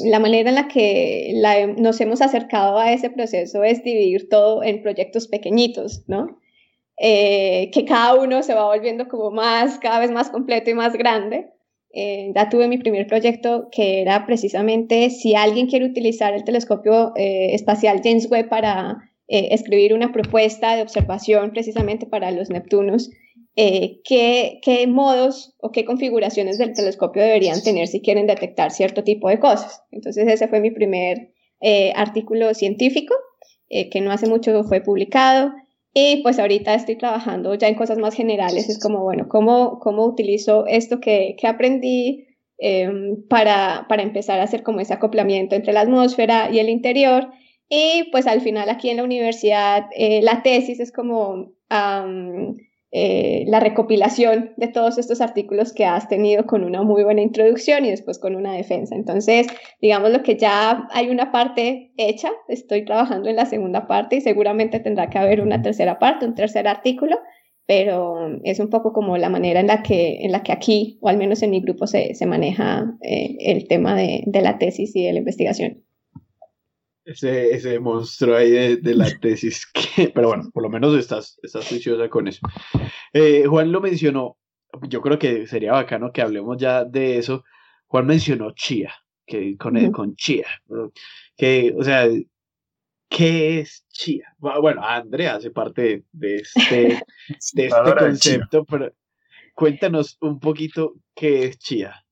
la manera en la que nos hemos acercado a ese proceso es dividir todo en proyectos pequeñitos, ¿no? Eh, que cada uno se va volviendo como más, cada vez más completo y más grande. Eh, ya tuve mi primer proyecto que era precisamente si alguien quiere utilizar el telescopio eh, espacial James Webb para escribir una propuesta de observación precisamente para los Neptunos, ¿qué, ¿qué, modos o qué configuraciones del telescopio deberían tener si quieren detectar cierto tipo de cosas. Entonces ese fue mi primer artículo científico que no hace mucho fue publicado. Y pues ahorita estoy trabajando ya en cosas más generales. Es como, bueno, ¿cómo, cómo utilizo esto que, que aprendí em, para, para empezar a hacer como ese acoplamiento entre la atmósfera y el interior? Y pues al final aquí en la universidad eh, la tesis es como eh, la recopilación de todos estos artículos que has tenido con una muy buena introducción y después con una defensa. Entonces, digamos lo que ya hay una parte hecha, estoy trabajando en la segunda parte y seguramente tendrá que haber una tercera parte, un tercer artículo, pero es un poco como la manera en la que, en la que aquí, o al menos en mi grupo, se, se maneja eh, el tema de, de la tesis y de la investigación ese, ese monstruo ahí de, la tesis. Que, pero bueno, por lo menos estás, estás juiciosa con eso. Eh, Juan lo mencionó, yo creo que sería bacano que hablemos ya de eso. Juan mencionó Chía, que con, con Chía, que, o sea, ¿qué es Chía? Bueno, Andrea hace parte de este, de este concepto, pero cuéntanos un poquito qué es Chía.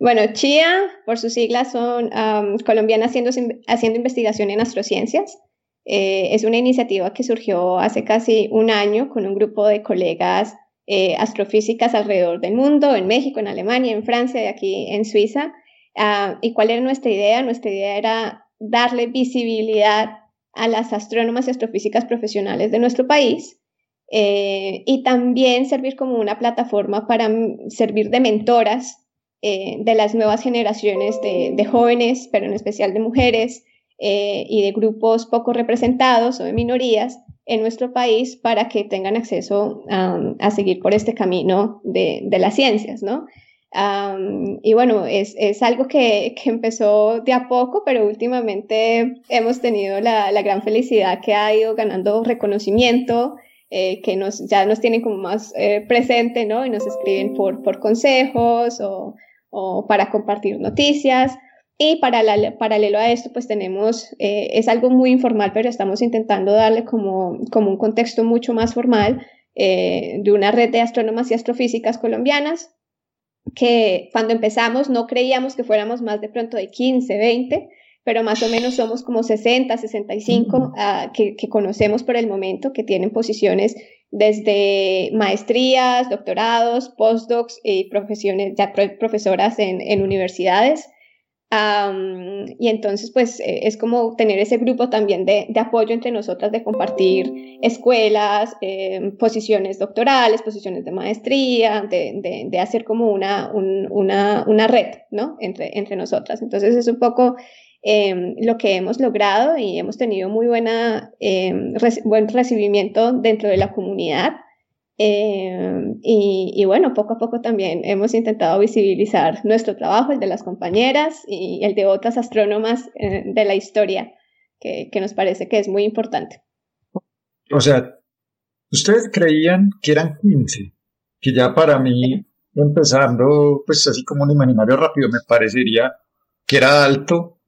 Bueno, CHIA, por sus siglas, son colombianas haciendo, haciendo investigación en astrociencias. Eh, es una iniciativa que surgió hace casi un año con un grupo de colegas eh, astrofísicas alrededor del mundo, en México, en Alemania, en Francia y aquí en Suiza. Ah, ¿Y cuál era nuestra idea? Nuestra idea era darle visibilidad a las astrónomas y astrofísicas profesionales de nuestro país eh, y también servir como una plataforma para servir de mentoras eh, de las nuevas generaciones de, jóvenes, pero en especial de mujeres eh, y de grupos poco representados o de minorías en nuestro país para que tengan acceso a seguir por este camino de, las ciencias, ¿no? y bueno, es, algo que, empezó de a poco, pero últimamente hemos tenido la, gran felicidad que ha ido ganando reconocimiento, eh, que nos, ya nos tienen como más presente, ¿no? Y nos escriben por, por consejos o, o para compartir noticias. Y paralelo a esto, pues tenemos, eh, es algo muy informal, pero estamos intentando darle como, como un contexto mucho más formal eh, de una red de astrónomas y astrofísicas colombianas, que cuando empezamos no creíamos que fuéramos más de pronto de 15, 20, pero más o menos somos como 60, 65 ah, que, que, conocemos por el momento, que tienen posiciones desde maestrías, doctorados, postdocs y profesiones, ya profesoras en, en universidades. y entonces, pues eh, es como tener ese grupo también de, de apoyo entre nosotras, de compartir escuelas, em, posiciones doctorales, posiciones de maestría, de, de, de hacer como una, una, una, red, ¿no? Entre, entre nosotras. Entonces es un poco Em, lo que hemos logrado y hemos tenido muy buena, em, buen recibimiento dentro de la comunidad. Em, y, bueno, poco a poco también hemos intentado visibilizar nuestro trabajo, el de las compañeras y el de otras astrónomas eh, de la historia, que, que nos parece que es muy importante. O sea, ustedes creían que eran 15, que ya para mí, empezando, pues así como un imaginario rápido, me parecería que era alto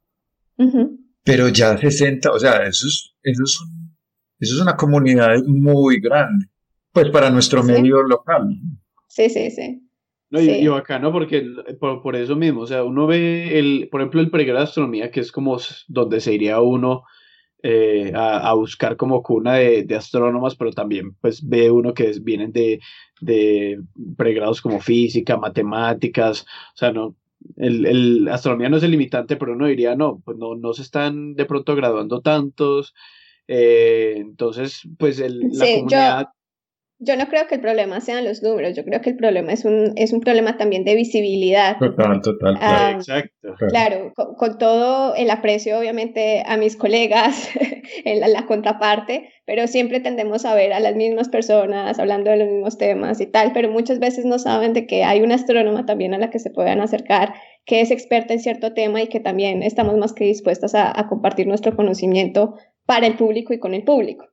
pero ya 60, o sea, eso es, eso es, eso es una comunidad muy grande, pues para nuestro medio local. Sí, sí, sí. No, y, bacano porque por, eso mismo, o sea, uno ve, el, por ejemplo, el pregrado de astronomía, que es como donde se iría uno eh, a, buscar como cuna de, de, astrónomas, pero también pues ve uno que vienen de, de pregrados como física, matemáticas, o sea, no, el, el, astronomía no es el limitante, pero uno diría, no, pues no, no se están de pronto graduando tantos. Eh, entonces, pues el, la comunidad... yo no creo que el problema sean los números, yo creo que el problema es un, es un problema también de visibilidad. Total, total. Ah, Exacto. Claro, con, todo el aprecio obviamente a mis colegas, en la, contraparte, pero siempre tendemos a ver a las mismas personas hablando de los mismos temas y tal, pero muchas veces no saben de que hay una astrónoma también a la que se puedan acercar, que es experta en cierto tema y que también estamos más que dispuestas a, compartir nuestro conocimiento para el público y con el público.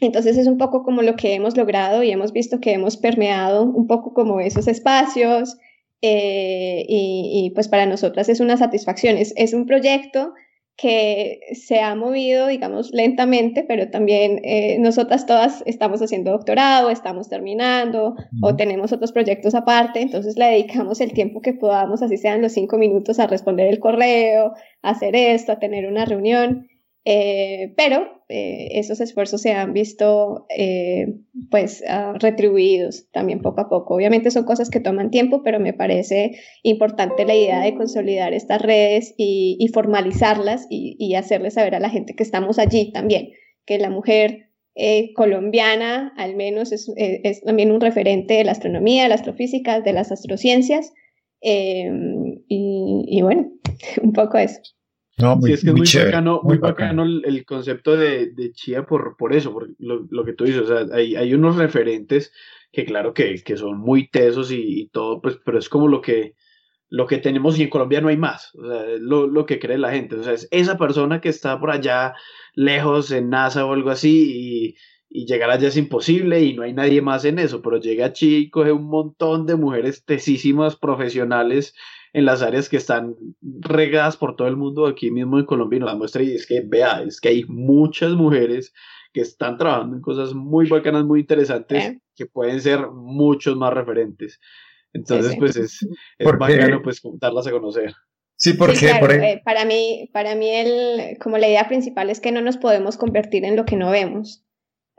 Entonces es un poco como lo que hemos logrado y hemos visto que hemos permeado un poco como esos espacios eh, y, pues para nosotras es una satisfacción. Es, un proyecto que se ha movido, digamos, lentamente, pero también eh, nosotras todas estamos haciendo doctorado, estamos terminando o tenemos otros proyectos aparte, entonces le dedicamos el tiempo que podamos, así sean los cinco minutos, a responder el correo, a hacer esto, a tener una reunión. Eh, pero eh, esos esfuerzos se han visto eh, pues ah, retribuidos también poco a poco. Obviamente son cosas que toman tiempo, pero me parece importante la idea de consolidar estas redes y, formalizarlas y, hacerles saber a la gente que estamos allí también, que la mujer colombiana al menos es, es, también un referente de la astronomía, de la astrofísica, de las astrociencias. Y, y bueno, un poco eso. No, muy, sí, es que muy es muy bacano, el, concepto de, de, Chía por, por eso, por lo, que tú dices, o sea, hay, hay unos referentes que claro que, que son muy tesos y, todo, pues, pero es como lo que, lo que tenemos y en Colombia no hay más, o sea, lo, lo que cree la gente, o sea, es esa persona que está por allá lejos en NASA o algo así y, y llegar allá es imposible y no hay nadie más en eso, pero llega a y coge un montón de mujeres tesísimas profesionales en las áreas que están regadas por todo el mundo aquí mismo en Colombia y nos muestra y es que vea, es que hay muchas mujeres que están trabajando en cosas muy bacanas, muy interesantes, que pueden ser muchos más referentes. Entonces, pues es, es bacano pues darlas a conocer. Sí, porque eh, para mí, para mí el, como la idea principal es que no nos podemos convertir en lo que no vemos.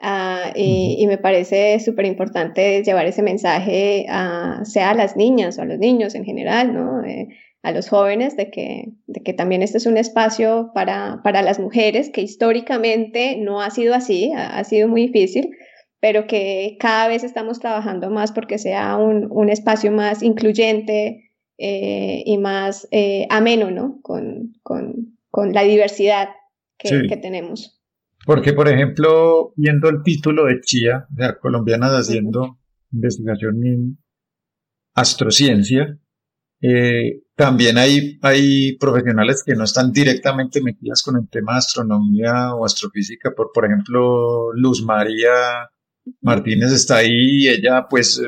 Ah, y, me parece súper importante llevar ese mensaje a, sea a las niñas o a los niños en general, ¿no? Eh, a los jóvenes de que, de que también este es un espacio para, para las mujeres, que históricamente no ha sido así, ha, sido muy difícil, pero que cada vez estamos trabajando más porque sea un, un espacio más incluyente eh, y más eh, ameno, ¿no? Con, con, con la diversidad que, que tenemos. Porque, por ejemplo, viendo el título de Chía, de sea, colombianas haciendo investigación en astrociencia, eh, también hay, hay profesionales que no están directamente metidas con el tema de astronomía o astrofísica. Por, por ejemplo, Luz María Martínez está ahí y ella pues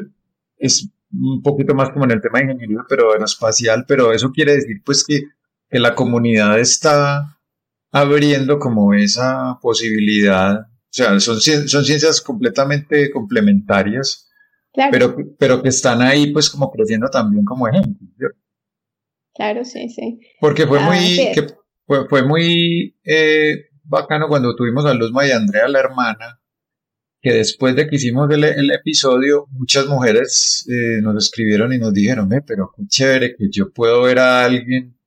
es un poquito más como en el tema de ingeniería, pero aeroespacial, pero eso quiere decir pues que, que la comunidad está abriendo como esa posibilidad. O sea, son, son ciencias completamente complementarias, pero, pero que están ahí pues como creciendo también como ejemplo. Claro, sí, sí. Porque fue ah, muy, que fue, fue, muy eh, bacano cuando tuvimos a Luzma y a Andrea, la hermana, que después de que hicimos el, el episodio, muchas mujeres eh, nos escribieron y nos dijeron, eh, pero qué chévere que yo puedo ver a alguien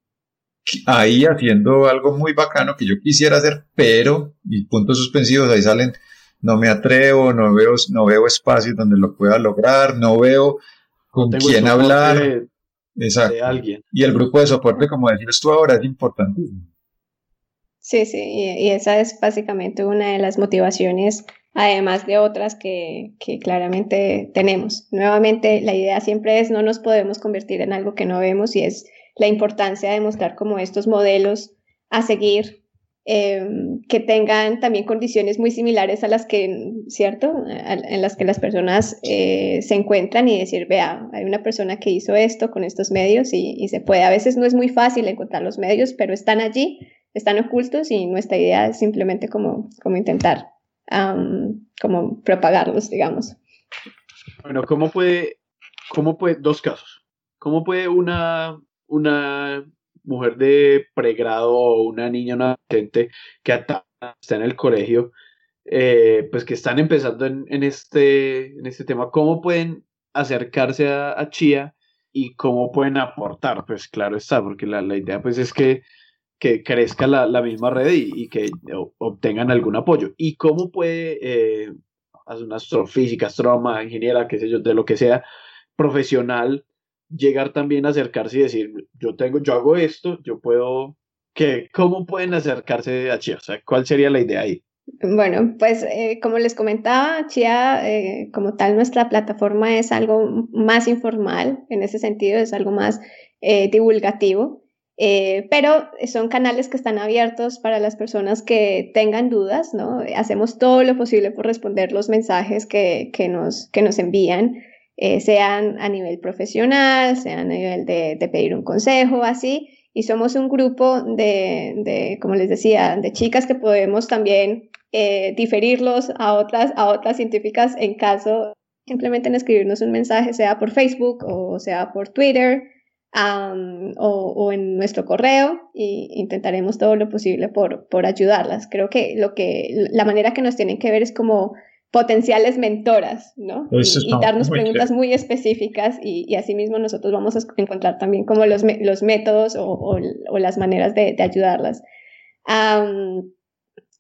ahí haciendo algo muy bacano que yo quisiera hacer, pero, y puntos suspensivos, ahí salen, no me atrevo, no veo, no veo espacios donde lo pueda lograr, no veo con quién hablar. Exacto. alguien. Y el grupo de soporte, como decías tú ahora, es importantísimo. Sí, sí, y, esa es básicamente una de las motivaciones, además de otras que, que, claramente tenemos. Nuevamente, la idea siempre es no nos podemos convertir en algo que no vemos y es la importancia de mostrar como estos modelos a seguir em, que tengan también condiciones muy similares a las que, ¿cierto? en las que las personas eh, se encuentran y decir, vea, hay una persona que hizo esto con estos medios y, se puede. A veces no es muy fácil encontrar los medios, pero están allí, están ocultos y nuestra idea es simplemente como, como intentar como propagarlos, digamos. Bueno, ¿cómo puede, cómo puede, dos casos, cómo puede una una mujer de pregrado o una niña, una adolescente que está en el colegio, eh, pues que están empezando en, este, en este tema, ¿cómo pueden acercarse a, Chía y cómo pueden aportar? Pues claro está, porque la, idea pues es que, que crezca la, misma red y, que obtengan algún apoyo. ¿Y cómo puede eh, una astrofísica, astrónoma, ingeniera, qué sé yo, de lo que sea, profesional, llegar también a acercarse y decir, yo tengo, yo hago esto, yo puedo, que, ¿cómo pueden acercarse a Chia? O sea, ¿cuál sería la idea ahí? Bueno, pues eh, como les comentaba, Chia, eh, como tal, nuestra plataforma es algo más informal, en ese sentido, es algo más eh, divulgativo, pero son canales que están abiertos para las personas que tengan dudas, ¿no? Hacemos todo lo posible por responder los mensajes que, que, nos, que nos envían. Sean a nivel profesional, sean a nivel de, pedir un consejo, así, y somos un grupo de, de, como les decía, de chicas que podemos también eh, diferirlos a otras, a otras científicas en caso simplemente en escribirnos un mensaje, sea por Facebook o sea por Twitter o, en nuestro correo y intentaremos todo lo posible por, por ayudarlas. Creo que, lo que la manera que nos tienen que ver es como potenciales mentoras, ¿no? Y, darnos preguntas muy específicas y, y asimismo nosotros vamos a encontrar también como los, los métodos o, o, las maneras de, de ayudarlas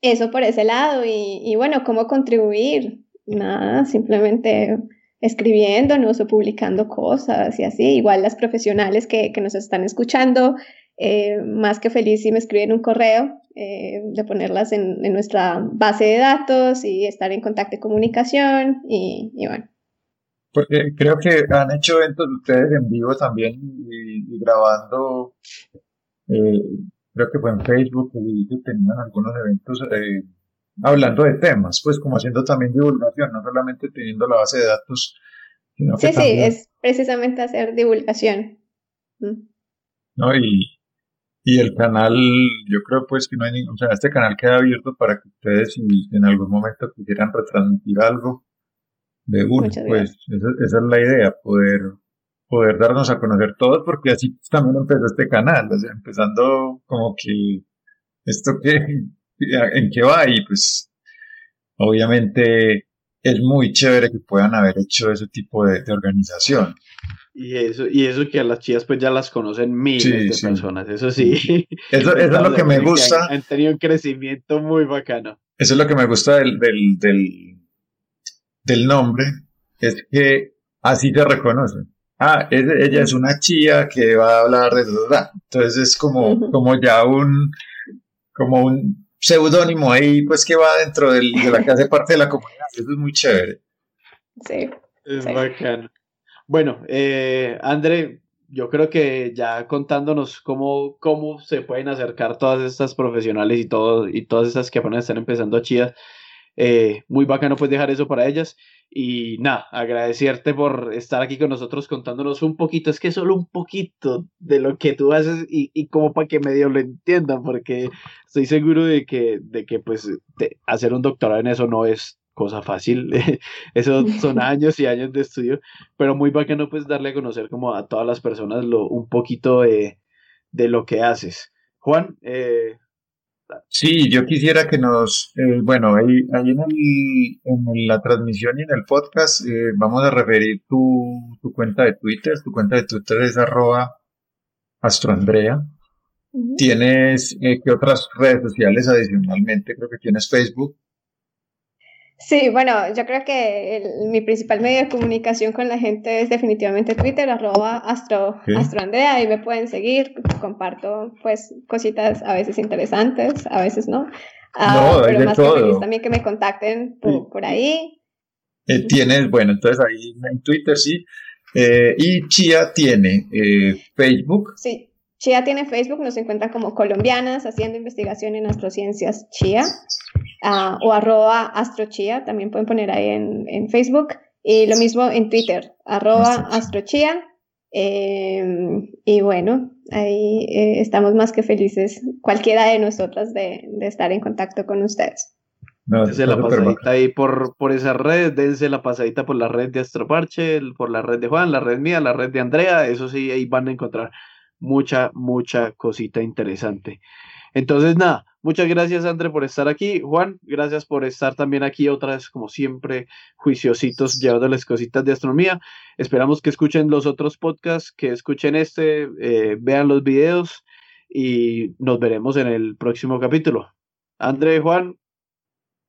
eso por ese lado. Y, bueno, ¿cómo contribuir? Nada, simplemente escribiéndonos o publicando cosas y así. Igual las profesionales que, nos están escuchando, eh, más que feliz si me escriben un correo, eh, de ponerlas en, nuestra base de datos y estar en contacto y comunicación y, bueno. Porque creo que han hecho eventos ustedes en vivo también y, grabando eh, creo que fue en Facebook y tenían algunos eventos eh, hablando de temas, pues como haciendo también divulgación, no solamente teniendo la base de datos. Sino sí, sí, es precisamente hacer divulgación. Mm. ¿No? Y, y el canal, yo creo pues que no hay ningún, o sea, este canal queda abierto para que ustedes si en algún momento quisieran retransmitir algo de uno, pues esa, esa, es la idea, poder poder darnos a conocer todos, porque así también empezó este canal, o sea, empezando como que esto que, en qué va y pues obviamente es muy chévere que puedan haber hecho ese tipo de, organización. Y eso, y eso que a las chicas pues ya las conocen miles de personas, eso sí. Eso, es lo que me gusta. Han, tenido un crecimiento muy bacano. Eso es lo que me gusta del, del, del, del nombre, es que así te reconocen ah, ella es una chía que va a hablar de verdad. Entonces es como, como ya un, como un seudónimo ahí, pues que va dentro de la que hace parte de la comunidad. Eso es muy chévere. Sí. Es bacano. Bueno, eh, André, yo creo que ya contándonos cómo, cómo se pueden acercar todas estas profesionales y, todo, y todas estas que apenas están empezando a chías, eh, muy bacano pues dejar eso para ellas. Y nada, agradecerte por estar aquí con nosotros contándonos un poquito, es que solo un poquito de lo que tú haces y, y como para que medio lo entiendan, porque estoy seguro de que, de que pues hacer un doctorado en eso no es cosa fácil, eso son años y años de estudio, pero muy bacano pues darle a conocer como a todas las personas lo, un poquito de, de lo que haces. Juan, eh, Sí, yo quisiera que nos, eh, bueno, ahí, ahí en, el, en, la transmisión y en el podcast eh, vamos a referir tu, tu, cuenta de Twitter. Tu cuenta de Twitter es arroba astroandrea. ¿Tienes eh, qué otras redes sociales adicionalmente? Creo que tienes Facebook. Sí, bueno, yo creo que mi principal medio de comunicación con la gente es definitivamente Twitter, arroba astro, astroandrea, ahí me pueden seguir, comparto pues cositas a veces interesantes, a veces no, ah, pero más que feliz también que me contacten por, ahí. Eh, tienes, bueno, entonces ahí en Twitter sí, eh, y Chia tiene eh, Facebook. Sí, Chia tiene Facebook, nos encuentra como colombianas haciendo investigación en astrociencias Chia. Ah, o arroba astrochia, también pueden poner ahí en, Facebook. Y lo mismo en Twitter, arroba astrochia. Em, y bueno, ahí eh, estamos más que felices, cualquiera de nosotras, de, estar en contacto con ustedes. dense la pasadita ahí por, por esa red, dense la pasadita por la red de Astroparche, por la red de Juan, la red mía, la red de Andrea, eso sí, ahí van a encontrar mucha, mucha cosita interesante. Entonces, nada, muchas gracias, André, por estar aquí. Juan, gracias por estar también aquí otra vez, como siempre, juiciositos, llevándoles cositas de astronomía. Esperamos que escuchen los otros podcasts, que escuchen este, eh, vean los videos y nos veremos en el próximo capítulo. André, Juan.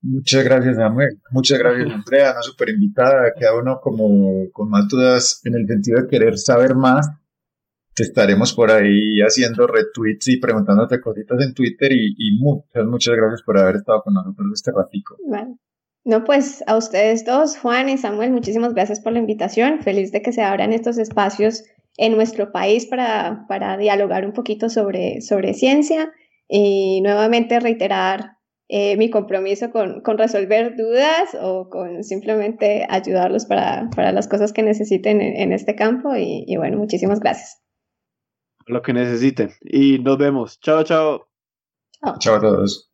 Muchas gracias, Samuel. Muchas gracias, Andrea. Una súper invitada. Queda uno como con más dudas en el sentido de querer saber más. Te estaremos por ahí haciendo retweets y preguntándote cositas en Twitter y, muchas, muchas gracias por haber estado con nosotros este ratico. Bueno. No, pues a ustedes dos, Juan y Samuel, muchísimas gracias por la invitación. Feliz de que se abran estos espacios en nuestro país para, para dialogar un poquito sobre, sobre ciencia y nuevamente reiterar eh, mi compromiso con, con, resolver dudas o con simplemente ayudarlos para, para las cosas que necesiten en, este campo. Y, y, bueno, muchísimas gracias. Lo que necesiten. Y nos vemos. Chao, chao. Chao, a todos.